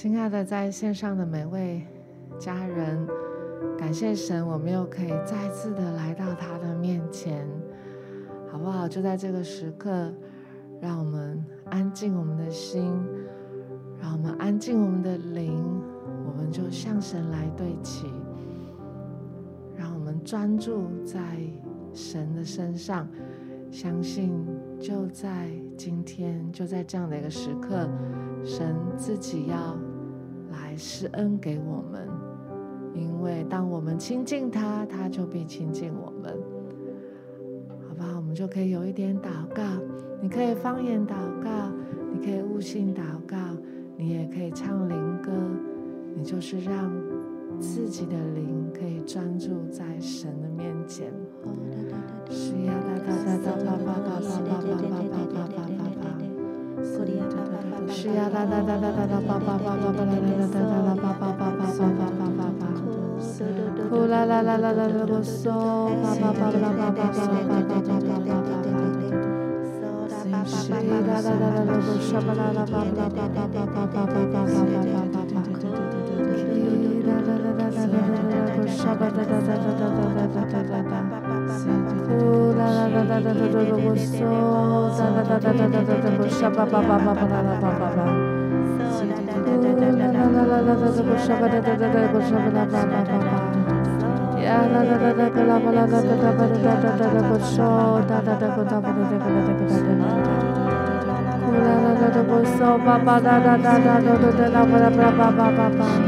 亲爱的，在线上的每位家人，感谢神，我们又可以再次的来到他的面前，好不好？就在这个时刻，让我们安静我们的心，让我们安静我们的灵，我们就向神来对齐，让我们专注在神的身上，相信就在今天，就在这样的一个时刻，神自己要。来施恩给我们，因为当我们亲近他，他就必亲近我们。好吧，我们就可以有一点祷告。你可以方言祷告，你可以悟性祷告，你也可以唱灵歌。你就是让自己的灵可以专注在神的面前。是呀，哒哒哒哒，叭叭叭叭叭叭叭叭叭叭叭。是呀，哒哒哒哒哒哒，叭叭叭叭叭哒哒哒哒哒，叭叭叭叭叭叭叭叭叭。呼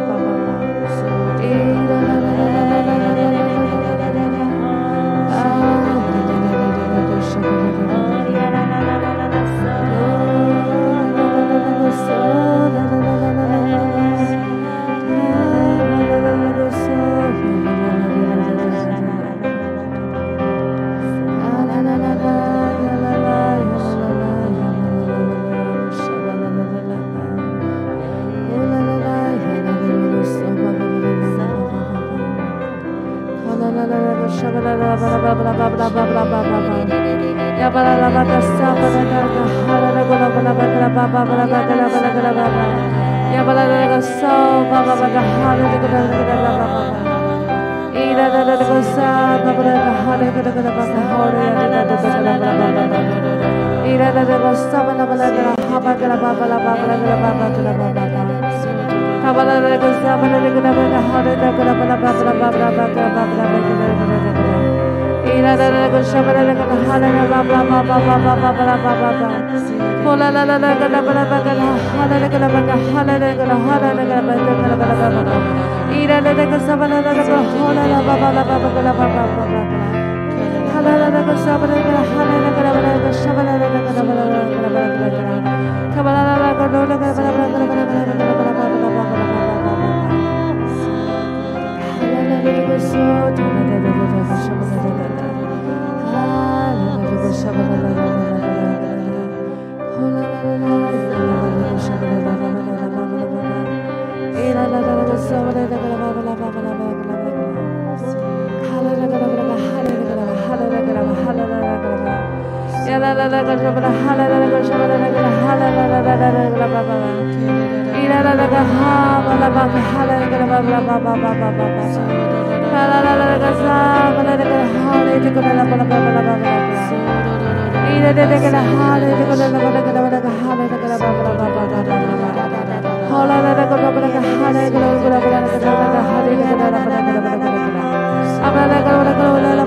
Ira da da da sama na bala da haba da la baba la baba la baba la baba Kabala Baba, Baba, Hallelujah.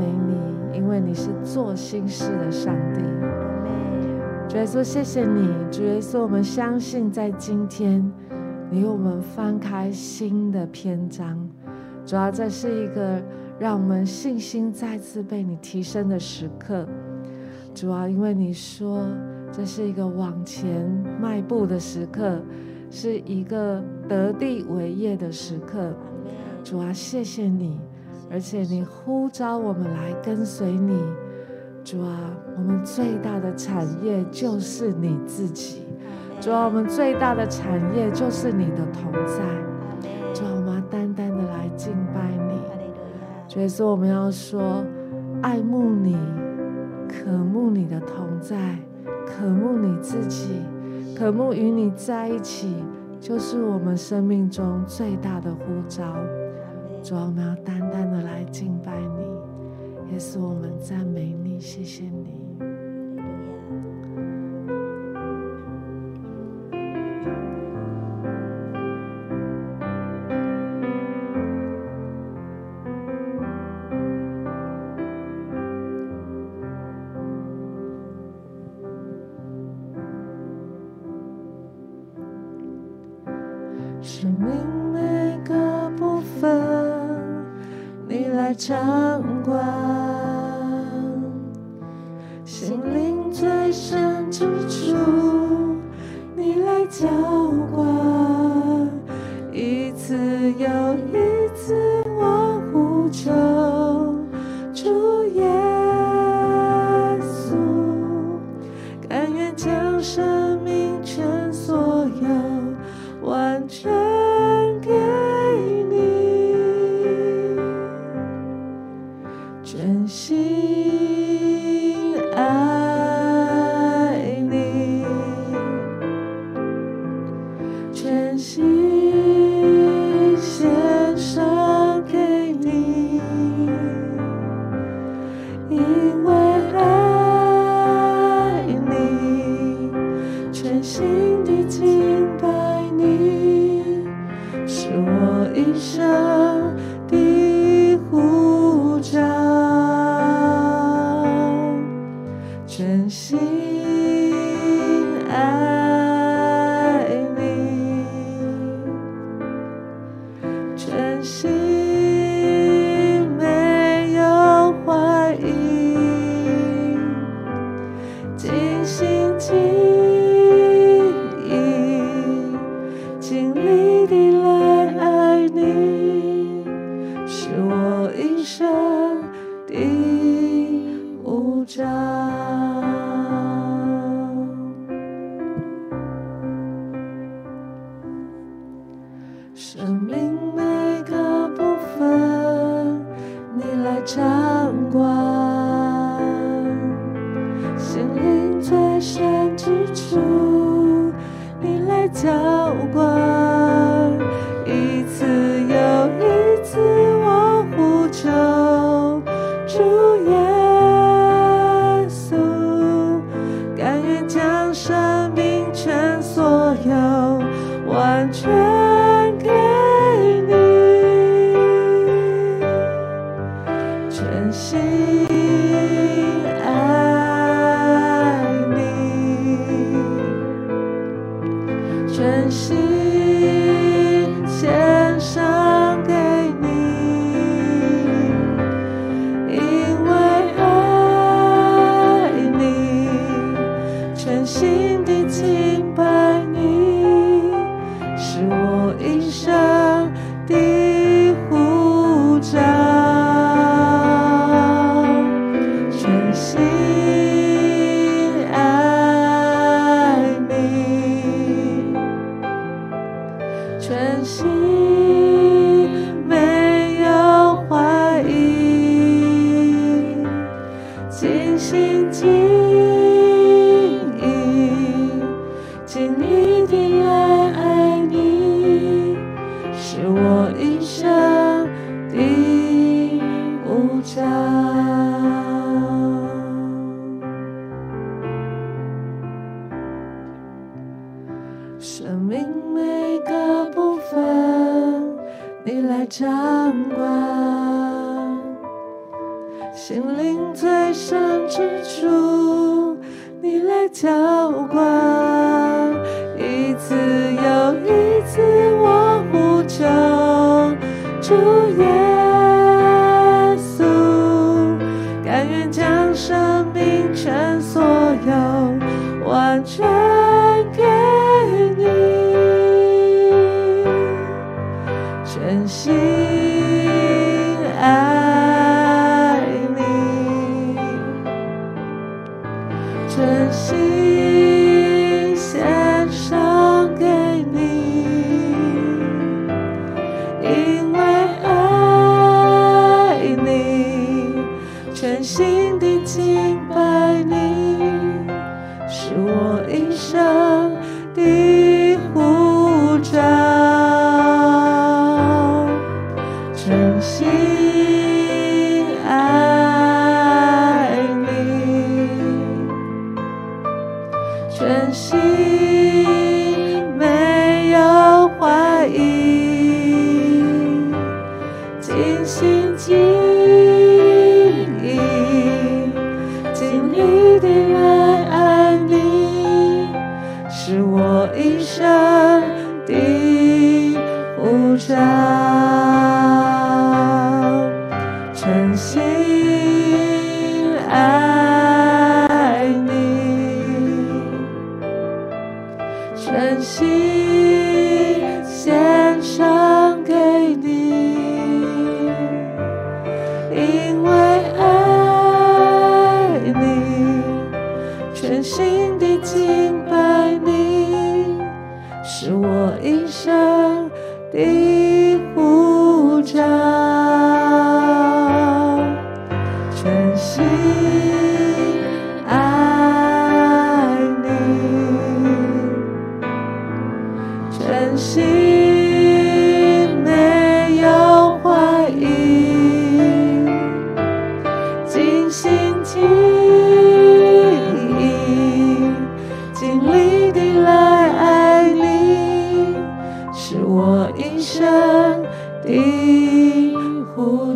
啦个哈利个啦吧。心事的上帝，主耶稣，谢谢你，主耶稣，我们相信在今天，你为我们翻开新的篇章。主要这是一个让我们信心再次被你提升的时刻。主要因为你说这是一个往前迈步的时刻，是一个得地为业的时刻。主啊，谢谢你，而且你呼召我们来跟随你。主啊，我们最大的产业就是你自己。主啊，我们最大的产业就是你的同在。主啊，我们单单的来敬拜你。所以说，我们要说，爱慕你，渴慕你的同在，渴慕你自己，渴慕与你在一起，就是我们生命中最大的呼召。主啊，我们要单单的来敬拜你。也是，我们赞美你，谢谢你。全心。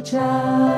着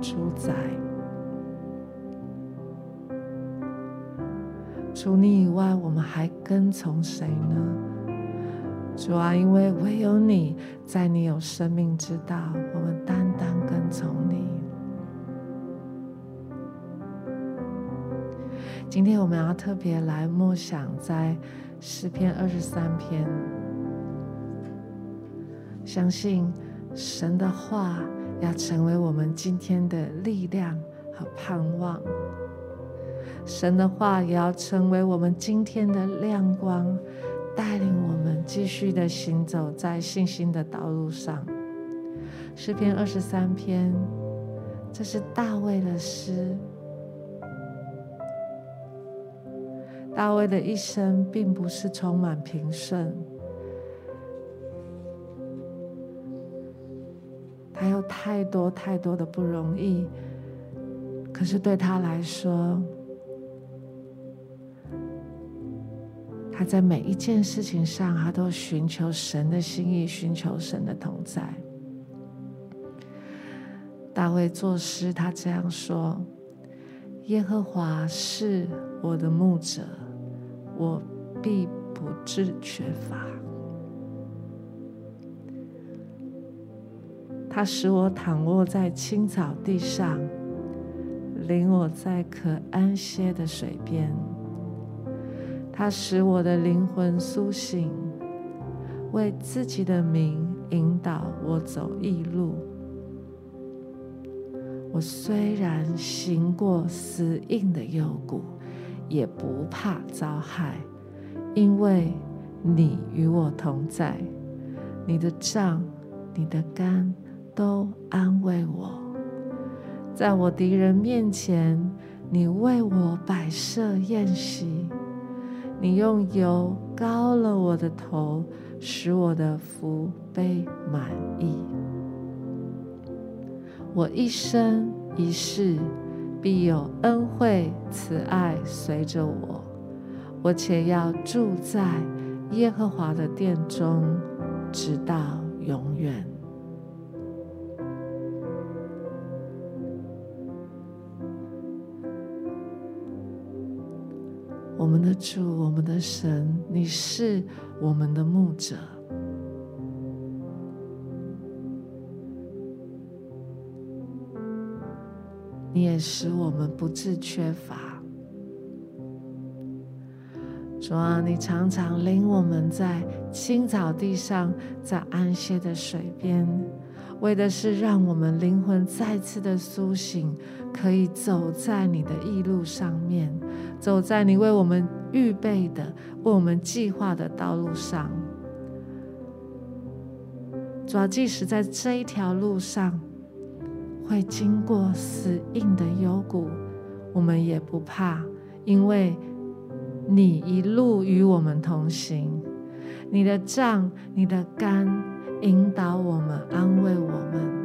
主宰。除你以外，我们还跟从谁呢？主啊，因为唯有你在，你有生命之道，我们单单跟从你。今天我们要特别来默想在诗篇二十三篇，相信神的话要成为我们今天的力量和盼望。神的话也要成为我们今天的亮光，带领我们继续的行走在信心的道路上。诗篇二十三篇，这是大卫的诗。大卫的一生并不是充满平顺，他有太多太多的不容易，可是对他来说，他在每一件事情上，他都寻求神的心意，寻求神的同在。大卫作诗，他这样说：“耶和华是我的牧者，我必不致缺乏。他使我躺卧在青草地上，领我在可安歇的水边。”他使我的灵魂苏醒，为自己的名引导我走义路。我虽然行过死荫的幽谷，也不怕遭害，因为你与我同在。你的杖、你的竿都安慰我。在我敌人面前，你为我摆设宴席。你用油膏了我的头，使我的福杯满溢。我一生一世必有恩惠慈爱随着我，我且要住在耶和华的殿中，直到永远。我们的主，我们的神，你是我们的牧者，你也使我们不致缺乏。主啊，你常常领我们在青草地上，在安歇的水边，为的是让我们灵魂再次的苏醒，可以走在你的义路上面。走在你为我们预备的、为我们计划的道路上，主啊，即使在这一条路上会经过死硬的幽谷，我们也不怕，因为你一路与我们同行，你的杖、你的竿引导我们、安慰我们。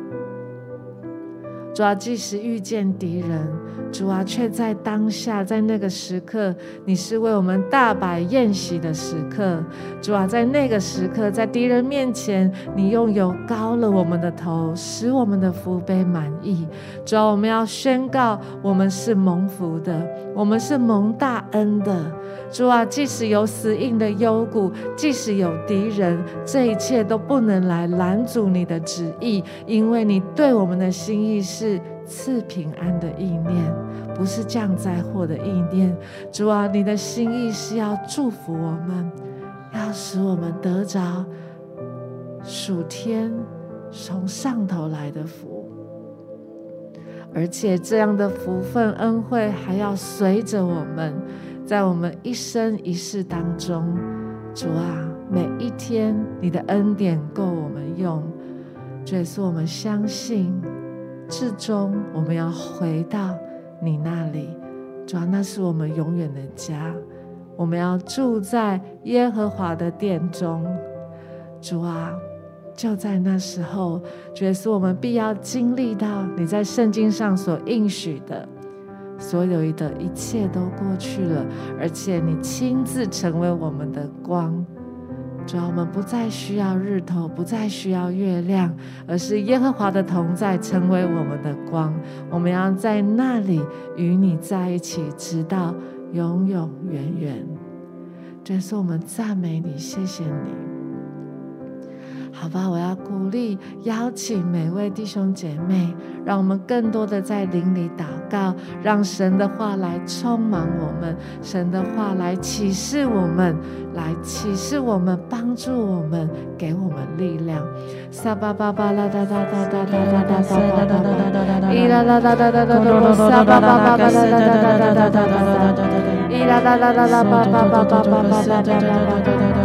主啊，即使遇见敌人，主啊，却在当下，在那个时刻，你是为我们大摆宴席的时刻。主啊，在那个时刻，在敌人面前，你用油膏了我们的头，使我们的福杯满意。主啊，我们要宣告，我们是蒙福的，我们是蒙大恩的。主啊，即使有死硬的幽谷，即使有敌人，这一切都不能来拦阻你的旨意，因为你对我们的心意是是赐平安的意念，不是降灾祸的意念。主啊，你的心意是要祝福我们，要使我们得着属天从上头来的福，而且这样的福分恩惠还要随着我们。在我们一生一世当中，主啊，每一天你的恩典够我们用，这也是我们相信，至终我们要回到你那里，主啊，那是我们永远的家，我们要住在耶和华的殿中，主啊，就在那时候，这也是我们必要经历到你在圣经上所应许的。所有的一切都过去了，而且你亲自成为我们的光，主要我们不再需要日头，不再需要月亮，而是耶和华的同在成为我们的光。我们要在那里与你在一起，直到永永远远。这是我们赞美你，谢谢你。好吧，我要鼓励、邀请每位弟兄姐妹，让我们更多的在灵里祷告，让神的话来充满我们，神的话来启示我们，来启示我们，帮助我们，给我们力量。三巴八巴拉哒哒哒哒哒哒哒哒，一啦啦啦啦啦，巴八巴八八哒哒哒哒哒哒哒哒，一啦啦啦啦啦，三八八八八八八八八。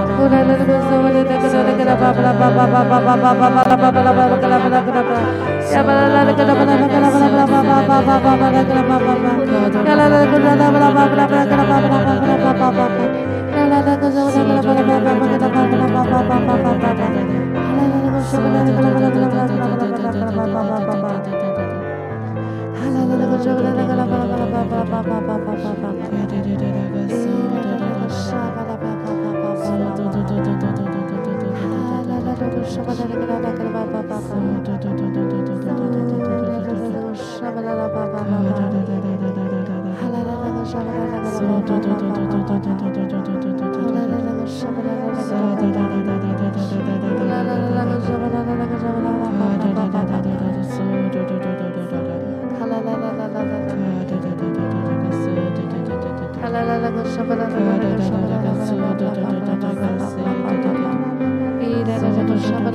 主啊，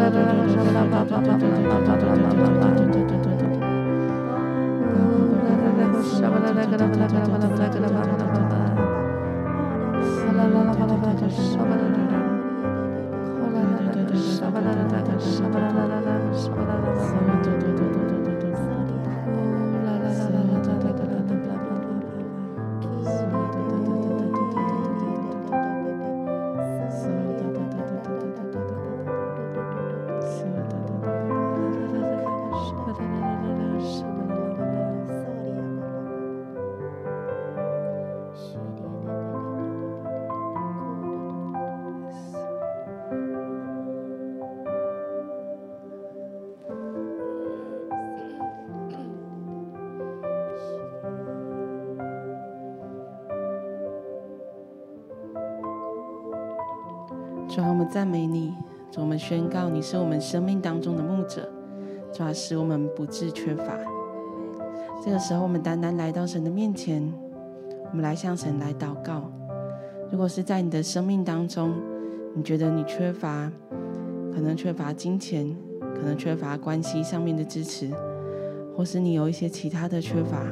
我赞美你；主，我们宣告你是我们生命当中的牧者，主啊，使我们不致缺乏。这个时候，我们单单来到神的面前，我们来向神来祷告。如果是在你的生命当中，你觉得你缺乏，可能缺乏金钱，可能缺乏关系上面的支持，或是你有一些其他的缺乏，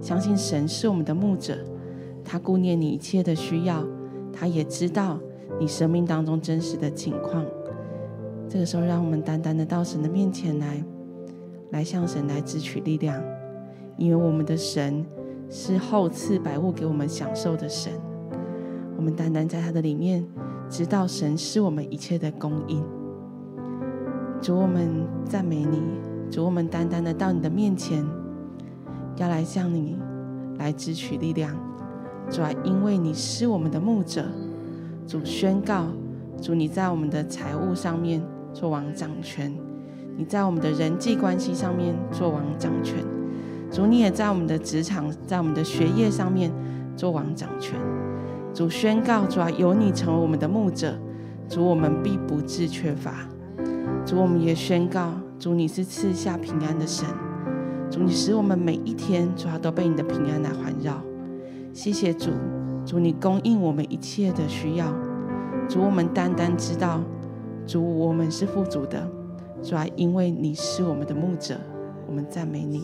相信神是我们的牧者，他顾念你一切的需要，他也知道。你生命当中真实的情况。这个时候，让我们单单的到神的面前来，来向神来支取力量，因为我们的神是厚赐百物给我们享受的神。我们单单在他的里面，知道神是我们一切的供应。主，我们赞美你，主，我们单单的到你的面前，要来向你来支取力量。主啊，因为你是我们的牧者，主宣告，主你在我们的财务上面做王掌权，你在我们的人际关系上面做王掌权，主你也在我们的职场，在我们的学业上面做王掌权。主宣告，主啊，有你成为我们的牧者，主我们必不致缺乏。主我们也宣告，主你是赐下平安的神，主你使我们每一天，主要都被你的平安来环绕。谢谢主，主你供应我们一切的需要，主我们单单知道，主我们是富足的，主啊，因为你是我们的牧者，我们赞美你。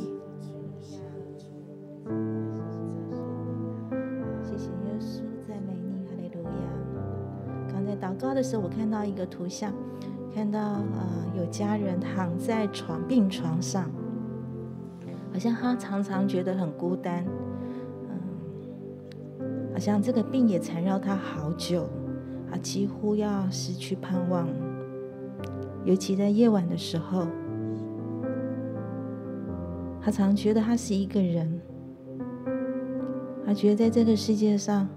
谢谢耶稣，赞美你，哈利路亚！刚才祷告的时候，我看到一个图像，看到呃有家人躺在床病床上，好像他常常觉得很孤单，好像这个病也缠绕他好久，啊，几乎要失去盼望，尤其在夜晚的时候，他常觉得他是一个人，他觉得在这个世界上。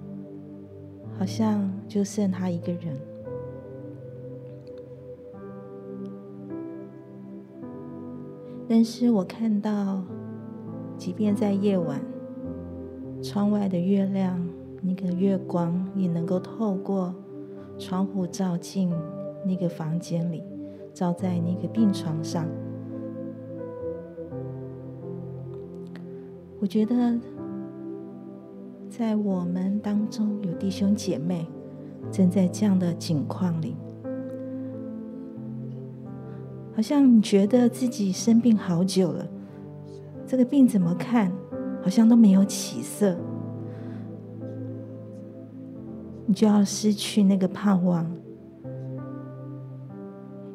好像就剩他一个人，但是我看到，即便在夜晚，窗外的月亮，那个月光也能够透过窗户照进那个房间里，照在那个病床上。我觉得。在我们当中有弟兄姐妹正在这样的境况里，好像你觉得自己生病好久了，这个病怎么看好像都没有起色，你就要失去那个盼望，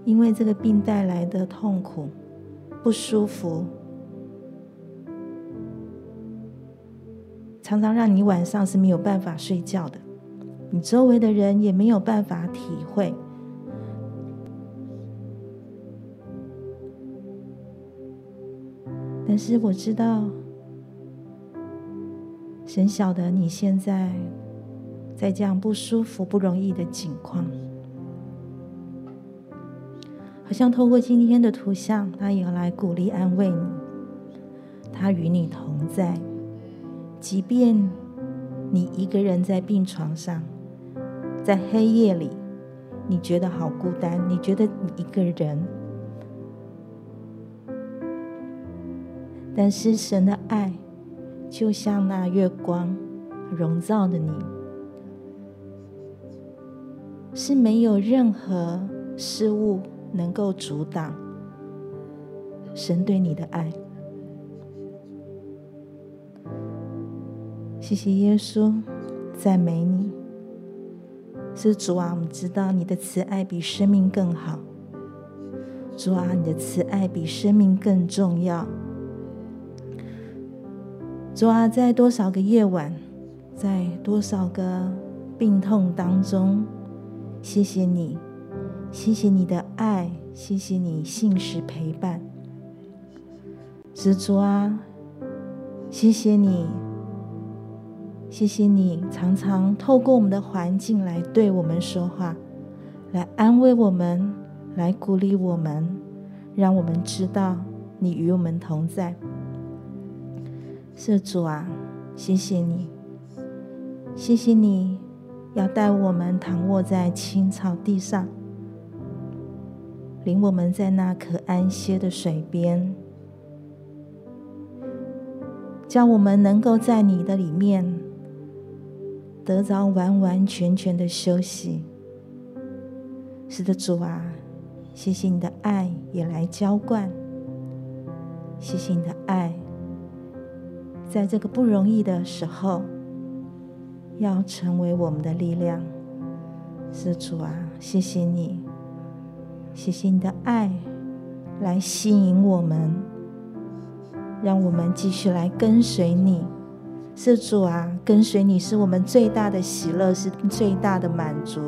因为这个病带来的痛苦、不舒服。常常让你晚上是没有办法睡觉的，你周围的人也没有办法体会。但是我知道，神晓得你现在在这样不舒服、不容易的境况，好像透过今天的图像，他也来鼓励、安慰你，他与你同在。即便你一个人在病床上，在黑夜里，你觉得好孤单，你觉得你一个人，但是神的爱就像那月光笼罩的你，是没有任何事物能够阻挡神对你的爱。谢谢耶稣，赞美你，是主啊！我们知道你的慈爱比生命更好，主啊，你的慈爱比生命更重要。主啊，在多少个夜晚，在多少个病痛当中，谢谢你，谢谢你的爱，谢谢你信实陪伴。是主啊，谢谢你。谢谢你常常透过我们的环境来对我们说话，来安慰我们，来鼓励我们，让我们知道你与我们同在。是主啊，谢谢你，谢谢你要带我们躺卧在青草地上，领我们在那可安歇的水边，叫我们能够在你的里面。得着完完全全的休息。是的，主啊，谢谢你的爱也来浇灌，谢谢你的爱，在这个不容易的时候，要成为我们的力量。施主啊，谢谢你，谢谢你的爱来吸引我们，让我们继续来跟随你。施主啊，跟随你是我们最大的喜乐，是最大的满足。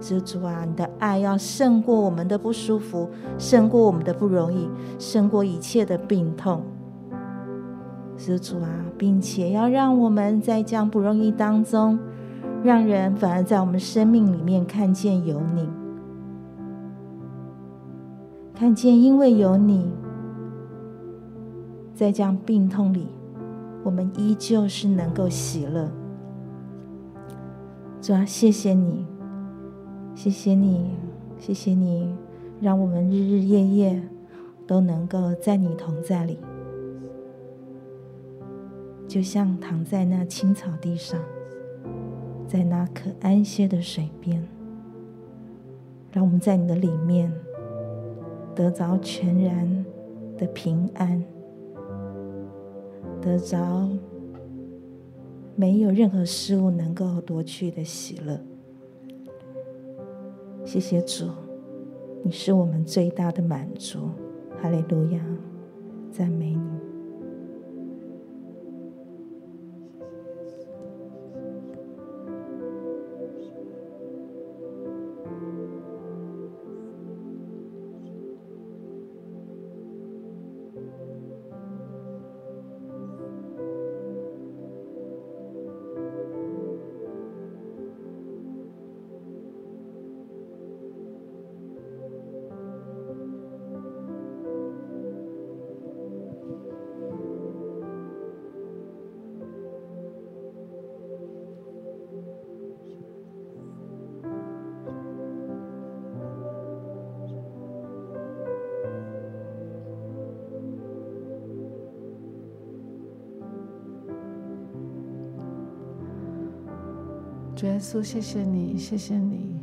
施主啊，你的爱要胜过我们的不舒服，胜过我们的不容易，胜过一切的病痛。是主啊，并且要让我们在这样不容易当中，让人反而在我们生命里面看见有你，看见因为有你，在这样病痛里。我们依旧是能够喜乐，主啊，谢谢你，谢谢你，谢谢你，让我们日日夜夜都能够在你同在里，就像躺在那青草地上，在那可安歇的水边，让我们在你的里面得着全然的平安。得着没有任何事物能够夺去的喜乐。谢谢主，你是我们最大的满足。哈利路亚，赞美你。稣，谢谢你，谢谢你，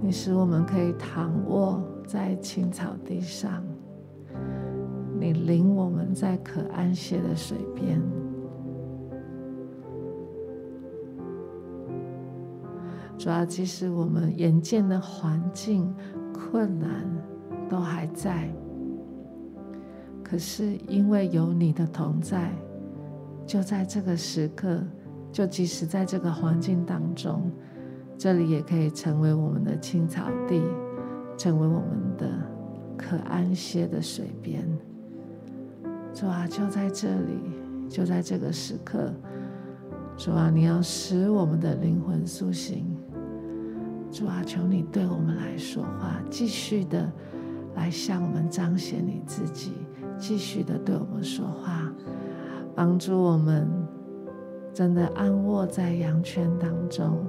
你使我们可以躺卧在青草地上，你领我们在可安歇的水边。主要即使我们眼见的环境困难都还在，可是因为有你的同在，就在这个时刻。就即使在这个环境当中，这里也可以成为我们的青草地，成为我们的可安歇的水边。主啊，就在这里，就在这个时刻，主啊，你要使我们的灵魂苏醒。主啊，求你对我们来说话，继续的来向我们彰显你自己，继续的对我们说话，帮助我们。真的安卧在羊圈当中，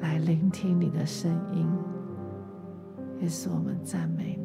来聆听你的声音，也是我们赞美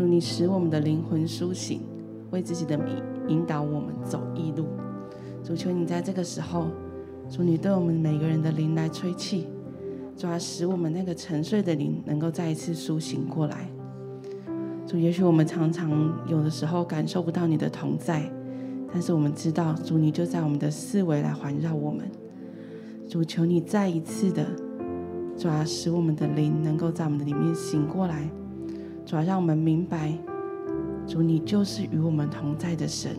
主，你使我们的灵魂苏醒，为自己的名引导我们走义路。主，求你在这个时候，主你对我们每个人的灵来吹气，主啊，使我们那个沉睡的灵能够再一次苏醒过来。主，也许我们常常有的时候感受不到你的同在，但是我们知道，主你就在我们的四围来环绕我们。主，求你再一次的，主啊，使我们的灵能够在我们的里面醒过来。主啊，让我们明白，主你就是与我们同在的神。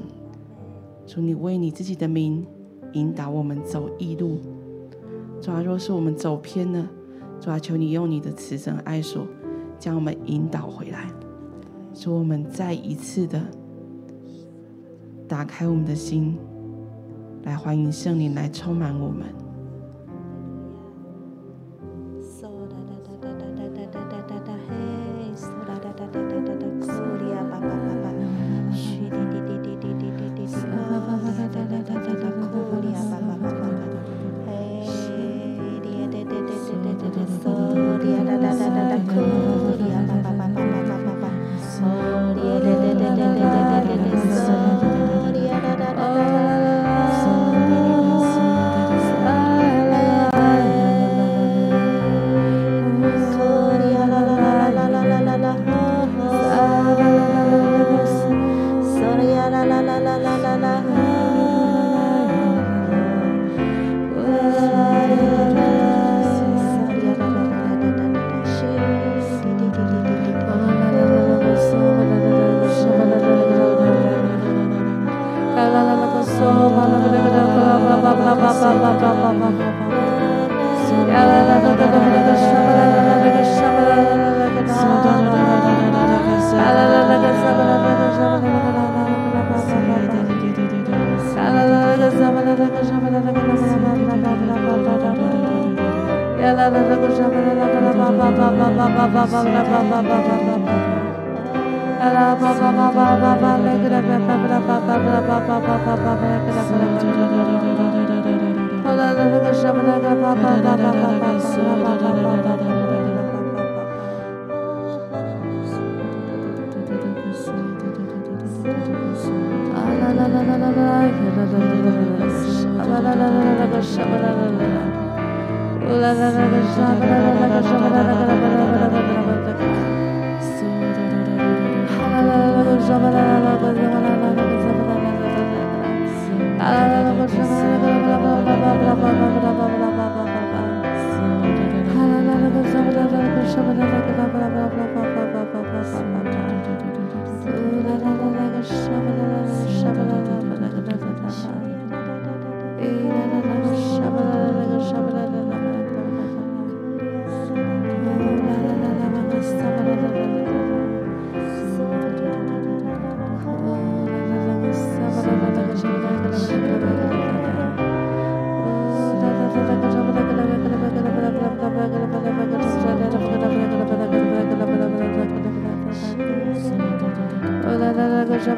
主，你为你自己的名引导我们走义路。主啊，若是我们走偏了，主啊，求你用你的慈绳爱索将我们引导回来。主，我们再一次的打开我们的心，来欢迎圣灵来充满我们。Shabbat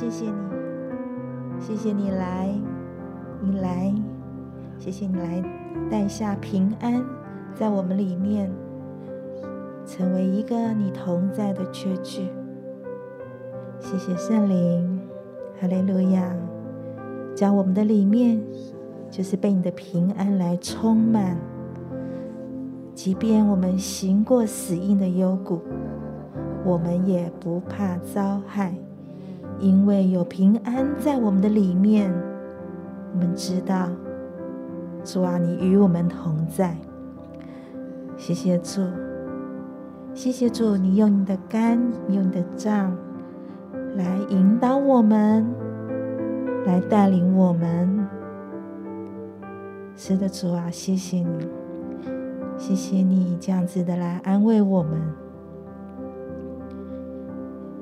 谢谢你，谢谢你来，你来，谢谢你来带下平安，在我们里面，成为一个你同在的缺据。谢谢圣灵，哈利路亚！将我们的里面就是被你的平安来充满。即便我们行过死荫的幽谷，我们也不怕遭害，因为有平安在我们的里面。我们知道，主啊，你与我们同在。谢谢主，谢谢主，你用你的肝，用你的杖来引导我们，来带领我们。是的，主啊，谢谢你，谢谢你这样子的来安慰我们。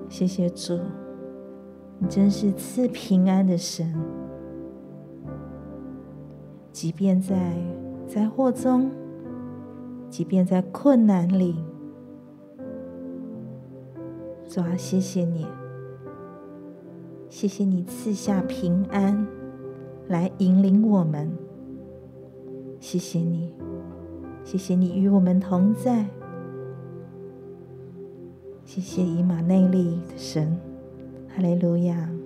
谢谢主，你真是赐平安的神，即便在灾祸中。即便在困难里，主啊，谢谢你，谢谢你赐下平安来引领我们。谢谢你，谢谢你与我们同在。谢谢以马内利的神，哈利路亚。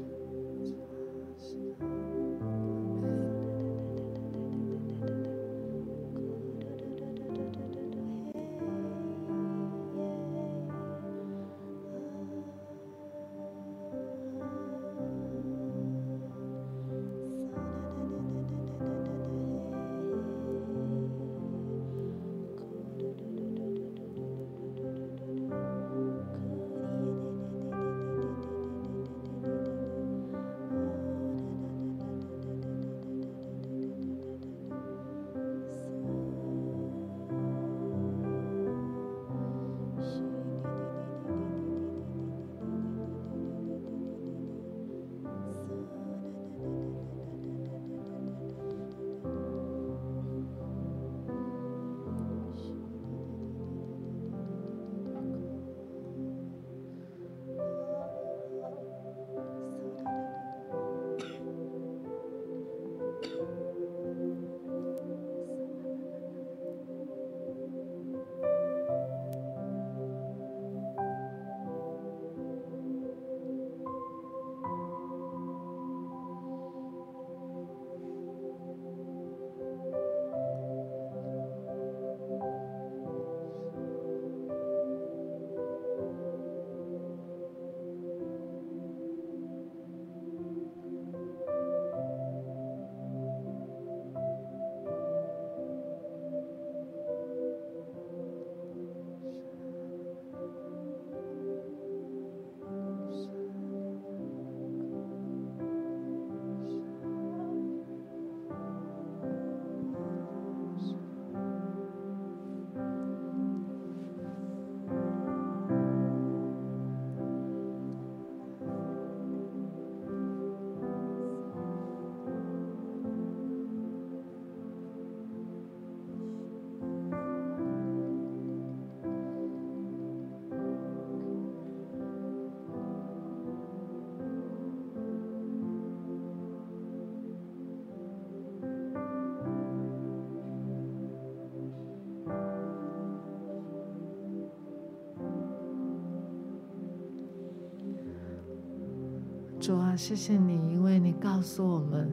主啊，谢谢你，因为你告诉我们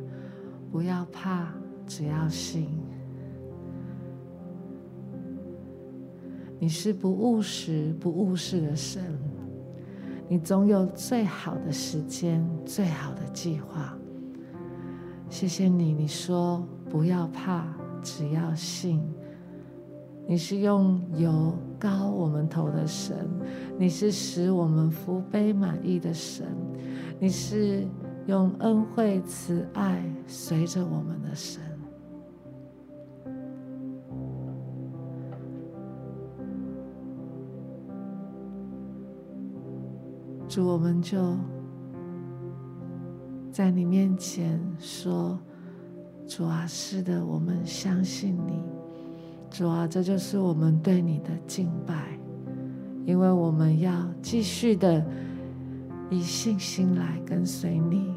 不要怕，只要信。你是不务实、不务实的神，你总有最好的时间、最好的计划。谢谢你，你说不要怕，只要信。你是用油膏我们头的神，你是使我们福杯满溢的神。你是用恩惠慈爱随着我们的神，主，我们就在你面前说：“主啊，是的，我们相信你。主啊，这就是我们对你的敬拜，因为我们要继续的。”以信心来跟随你，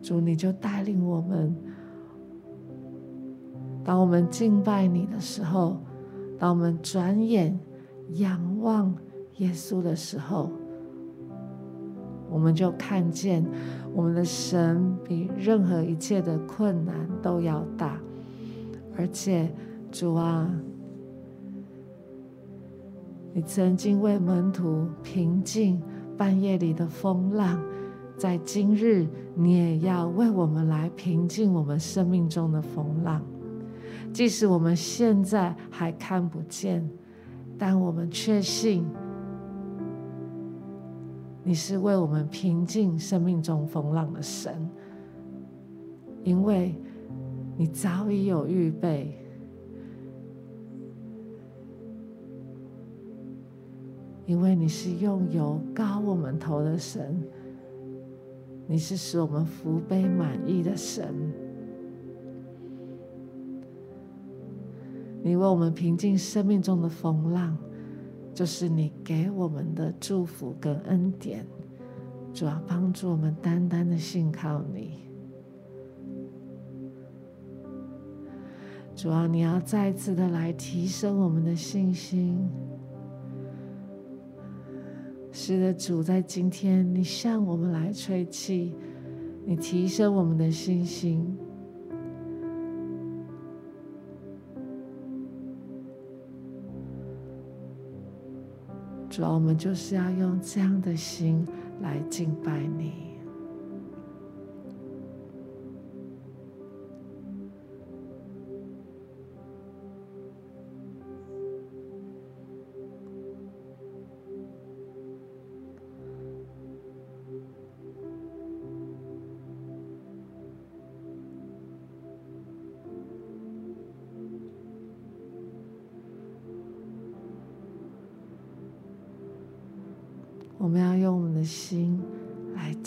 主，你就带领我们。当我们敬拜你的时候，当我们转眼仰望耶稣的时候，我们就看见我们的神比任何一切的困难都要大，而且主啊，你曾经为门徒平静半夜里的风浪，在今日你也要为我们来平静我们生命中的风浪，即使我们现在还看不见，但我们确信。你是为我们平静生命中风浪的神，因为你早已有预备，因为你是用油膏我们头的神，你是使我们福杯满溢的神，你为我们平静生命中的风浪。就是你给我们的祝福跟恩典，主要帮助我们单单的信靠你。主要你要再次的来提升我们的信心。是的，主，在今天你向我们来吹气，你提升我们的信心。主要，我们就是要用这样的心来敬拜你。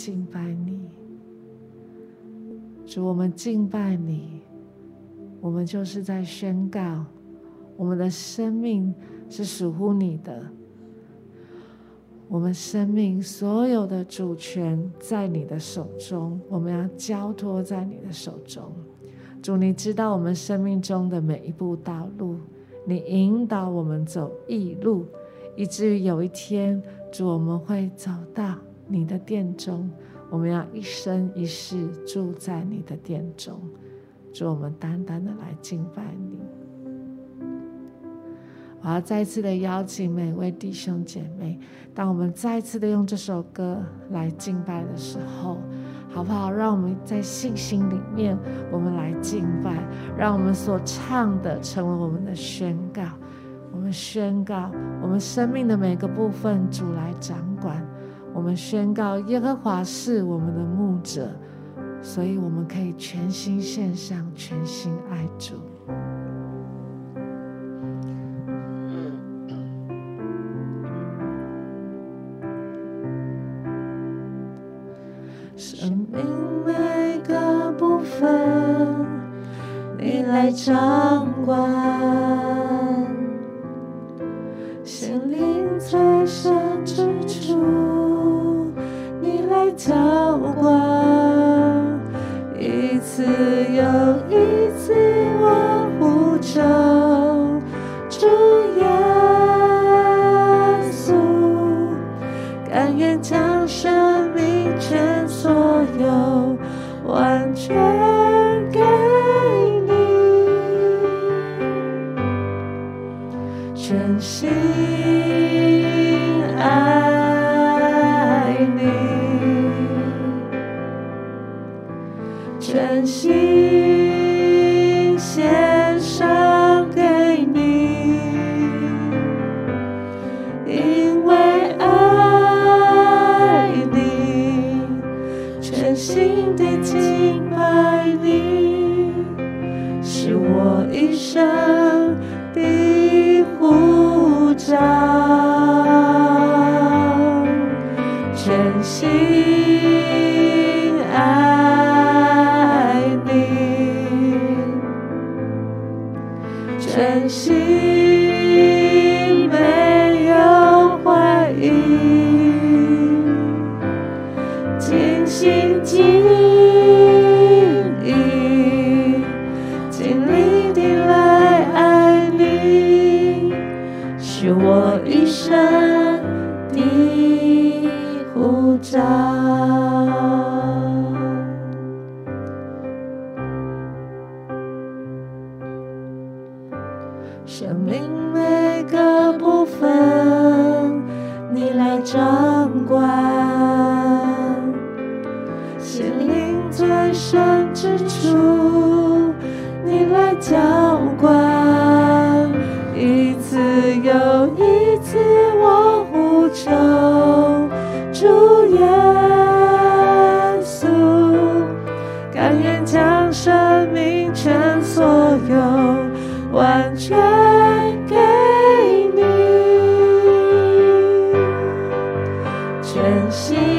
敬拜你，主，我们敬拜你，我们就是在宣告，我们的生命是属乎你的，我们生命所有的主权在你的手中，我们要交托在你的手中。主，你知道我们生命中的每一步道路，你引导我们走义路，以至于有一天。主，我们会走到你的殿中，我们要一生一世住在你的殿中。主，我们单单的来敬拜你。我要再次的邀请每位弟兄姐妹，当我们再次的用这首歌来敬拜的时候，好不好？让我们在信心里面，我们来敬拜，让我们所唱的成为我们的宣告。我们宣告，我们生命的每个部分，主来掌管。我们宣告，耶和华是我们的牧者，所以我们可以全心献上，全心爱主。生命每个部分，你来掌管。珍惜就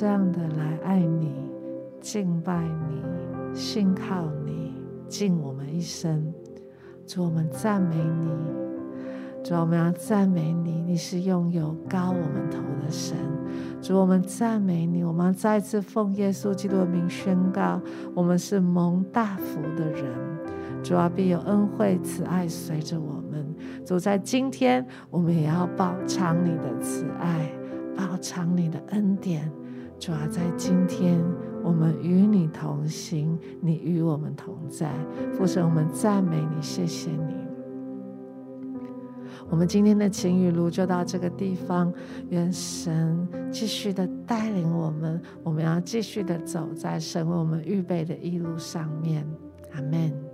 这样的来爱你、敬拜你、信靠你，尽我们一生。主，我们赞美你。主，我们要赞美你。你是拥有高我们头的神。主，我们赞美你。我们要再次奉耶稣基督的名宣告：我们是蒙大福的人。主啊，必有恩惠慈爱随着我们。主，在今天，我们也要报尝你的慈爱。报尝你的恩典，主啊，在今天我们与你同行，你与我们同在。父神，我们赞美你，谢谢你。我们今天的晴雨露就到这个地方，愿神继续的带领我们，我们要继续的走在神为我们预备的一路上面。阿门。